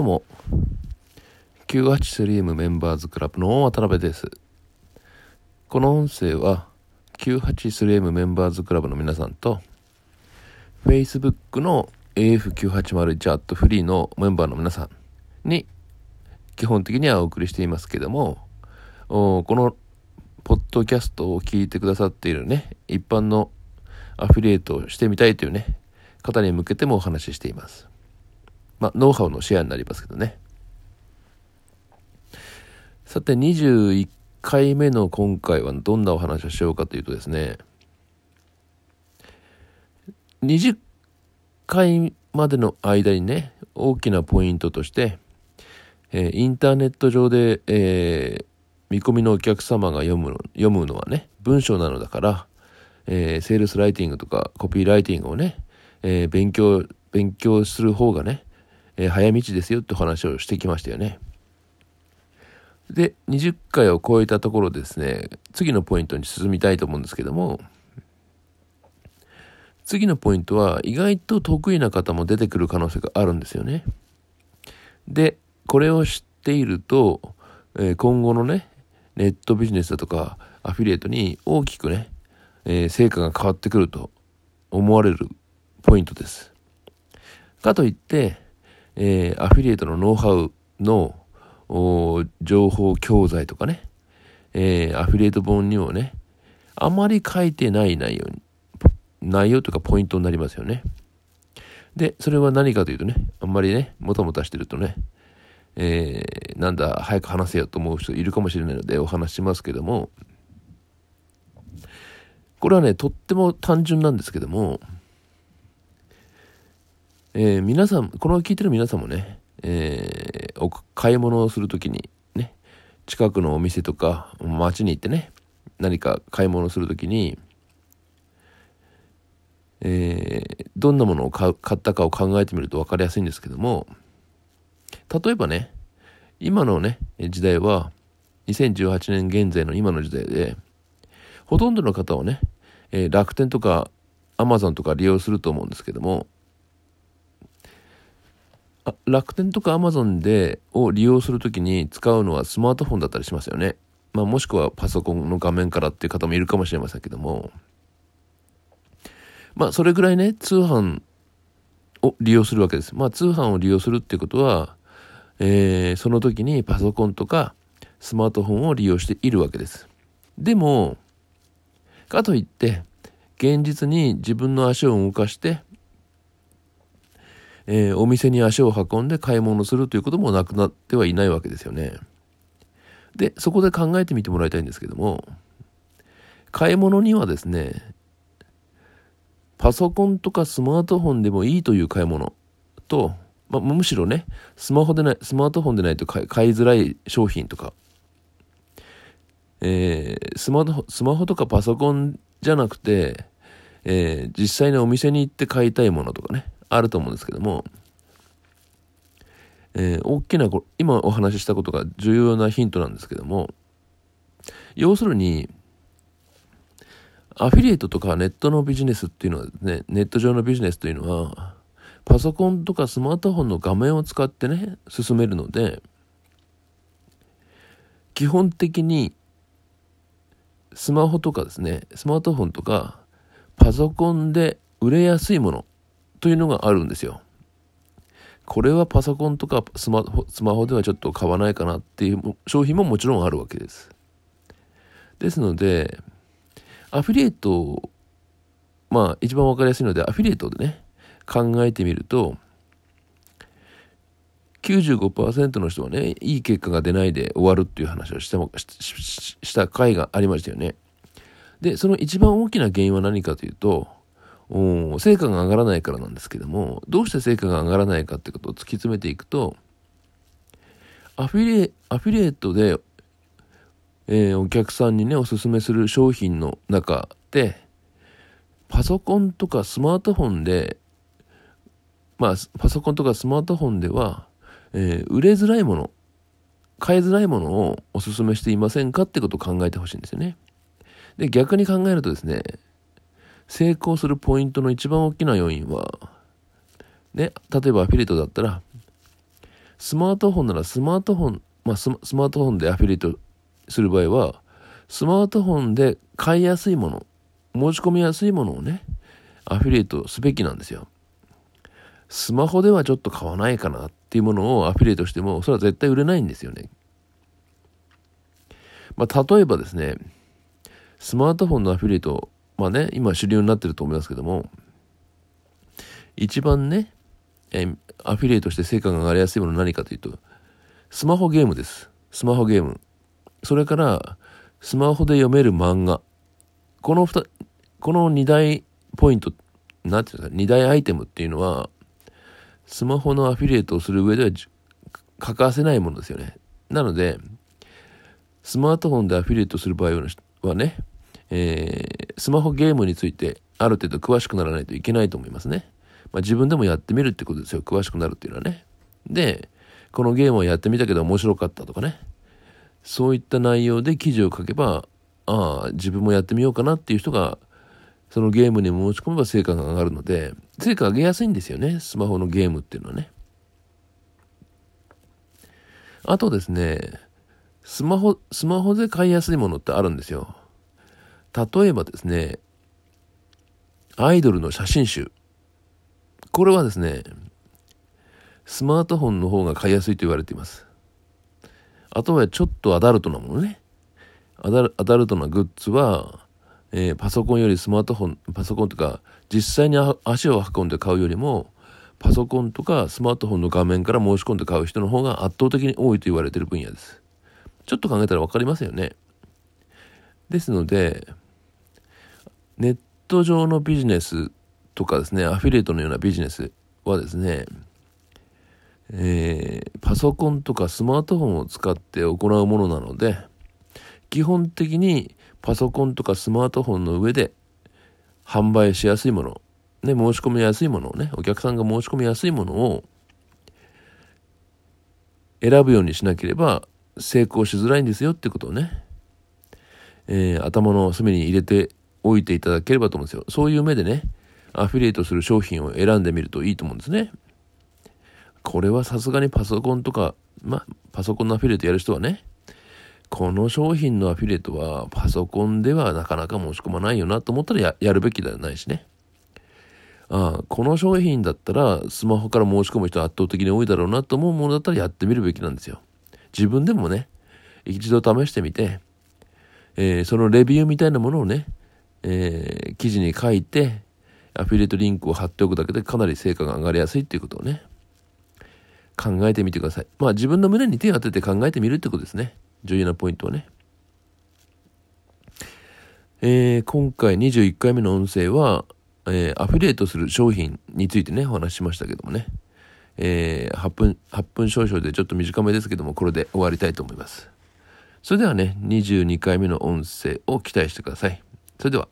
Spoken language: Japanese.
どうも。983M メンバーズクラブの渡辺です。この音声は 983M メンバーズクラブの皆さんと Facebook の AF980 アットフリーのメンバーの皆さんに基本的にはお送りしていますけどもこのポッドキャストを聞いてくださっているね一般のアフィリエイトをしてみたいというね方に向けてもお話ししています。まあ、ノウハウのシェアになりますけどね。さて、21回目の今回はどんなお話をしようかというとですね、20回までの間にね、大きなポイントとして、えー、インターネット上で、えー、見込みのお客様が読む読むのはね、文章なのだから、えー、セールスライティングとかコピーライティングをね、え、勉強、勉強する方がね、えー、早道ですよって話をしてきましたよね。で、20回を超えたところですね、次のポイントに進みたいと思うんですけども、次のポイントは意外と得意な方も出てくる可能性があるんですよね。で、これを知っていると、えー、今後のね、ネットビジネスだとかアフィリエイトに大きくね、えー、成果が変わってくると思われるポイントです。かといって、えー、アフィリエイトのノウハウの情報教材とかね、えー、アフィリエイト本にもね、あまり書いてない内容に、内容というかポイントになりますよね。で、それは何かというとね、あんまりね、もたもたしてるとね、えー、なんだ、早く話せよと思う人いるかもしれないのでお話しますけども、これはね、とっても単純なんですけども、えー、皆さん、この聞いてる皆さんもね、えー、買い物をするときにね、近くのお店とか街に行ってね、何か買い物するときに、えー、どんなものを買ったかを考えてみると分かりやすいんですけども、例えばね、今のね、時代は、2018年現在の今の時代で、ほとんどの方はね、えー、楽天とかアマゾンとか利用すると思うんですけども、楽天とかアマゾンでを利用するときに使うのはスマートフォンだったりしますよね。まあ、もしくはパソコンの画面からっていう方もいるかもしれませんけども、まあ、それぐらいね、通販を利用するわけです。まあ、通販を利用するっていうことは、えー、その時にパソコンとかスマートフォンを利用しているわけです。でも、かといって、現実に自分の足を動かして、えー、お店に足を運んで買い物するということもなくなってはいないわけですよね。で、そこで考えてみてもらいたいんですけども、買い物にはですね、パソコンとかスマートフォンでもいいという買い物と、まあ、むしろね、スマホでない、スマートフォンでないと買いづらい商品とか、えー、スマホ、スマホとかパソコンじゃなくて、えー、実際にお店に行って買いたいものとかね、あると思うんですけども、えー、大きな、今お話ししたことが重要なヒントなんですけども、要するに、アフィリエイトとかネットのビジネスっていうのはね、ネット上のビジネスというのは、パソコンとかスマートフォンの画面を使ってね、進めるので、基本的にスマホとかですね、スマートフォンとかパソコンで売れやすいものというのがあるんですよ。これはパソコンとかスマホではちょっと買わないかなっていう商品ももちろんあるわけです。ですので、アフィリエイト、まあ一番わかりやすいのでアフィリエイトでね、考えてみると、95%の人はね、いい結果が出ないで終わるっていう話をしてもした回がありましたよね。で、その一番大きな原因は何かというと、成果が上がらないからなんですけども、どうして成果が上がらないかってことを突き詰めていくと、アフィリエ、アフィリエイトで、えー、お客さんにね、おすすめする商品の中で、パソコンとかスマートフォンで、まあ、パソコンとかスマートフォンでは、えー、売れづらいもの、買いづらいものをおすすめしていませんかってことを考えてほしいんですよね。で、逆に考えるとですね、成功するポイントの一番大きな要因は、ね、例えばアフィリエイトだったら、スマートフォンならスマートフォン、まあスマートフォンでアフィリエイトする場合は、スマートフォンで買いやすいもの、申し込みやすいものをね、アフィリエイトすべきなんですよ。スマホではちょっと買わないかなっていうものをアフィリエイトしても、それは絶対売れないんですよね。まあ、例えばですね、スマートフォンのアフィリエイト、まあね、今主流になってると思いますけども、一番ね、えアフィリエイトして成果が上がりやすいものは何かというと、スマホゲームです。スマホゲーム。それから、スマホで読める漫画。この二、この二大ポイント、なんていうんですか、二大アイテムっていうのは、スマホのアフィリエイトをする上では欠かせないものですよね。なので、スマートフォンでアフィリエイトする場合はね、えー、スマホゲームについてある程度詳しくならないといけないと思いますね。まあ、自分でもやってみるってことですよ。詳しくなるっていうのはね。で、このゲームをやってみたけど面白かったとかね。そういった内容で記事を書けば、ああ、自分もやってみようかなっていう人が、そのゲームに申し込めば成果が上がるので、成果上げやすいんですよね。スマホのゲームっていうのはね。あとですね、スマホ、スマホで買いやすいものってあるんですよ。例えばですね、アイドルの写真集。これはですね、スマートフォンの方が買いやすいと言われています。あとはちょっとアダルトなものね。アダルトなグッズは、えー、パソコンよりスマートフォン、パソコンとか、実際に足を運んで買うよりも、パソコンとかスマートフォンの画面から申し込んで買う人の方が圧倒的に多いと言われている分野です。ちょっと考えたら分かりますよね。ですので、ネット上のビジネスとかですね、アフィリエイトのようなビジネスはですね、えー、パソコンとかスマートフォンを使って行うものなので、基本的にパソコンとかスマートフォンの上で販売しやすいもの、ね、申し込みやすいものをね、お客さんが申し込みやすいものを選ぶようにしなければ成功しづらいんですよってことをね、えー、頭の隅に入れておいていただければと思うんですよ。そういう目でね、アフィリエイトする商品を選んでみるといいと思うんですね。これはさすがにパソコンとか、まあ、パソコンのアフィリエイトやる人はね、この商品のアフィリエイトはパソコンではなかなか申し込まないよなと思ったらやるべきではないしね。ああ、この商品だったらスマホから申し込む人圧倒的に多いだろうなと思うものだったらやってみるべきなんですよ。自分でもね、一度試してみて、えー、そのレビューみたいなものをね、えー、記事に書いて、アフィリエイトリンクを貼っておくだけでかなり成果が上がりやすいっていうことをね、考えてみてください。まあ自分の胸に手を当てて考えてみるってことですね。重要なポイントはね。えー、今回21回目の音声は、えー、アフィリエイトする商品についてね、お話ししましたけどもね。えー、8分、8分少々でちょっと短めですけども、これで終わりたいと思います。それではね、22回目の音声を期待してください。それでは。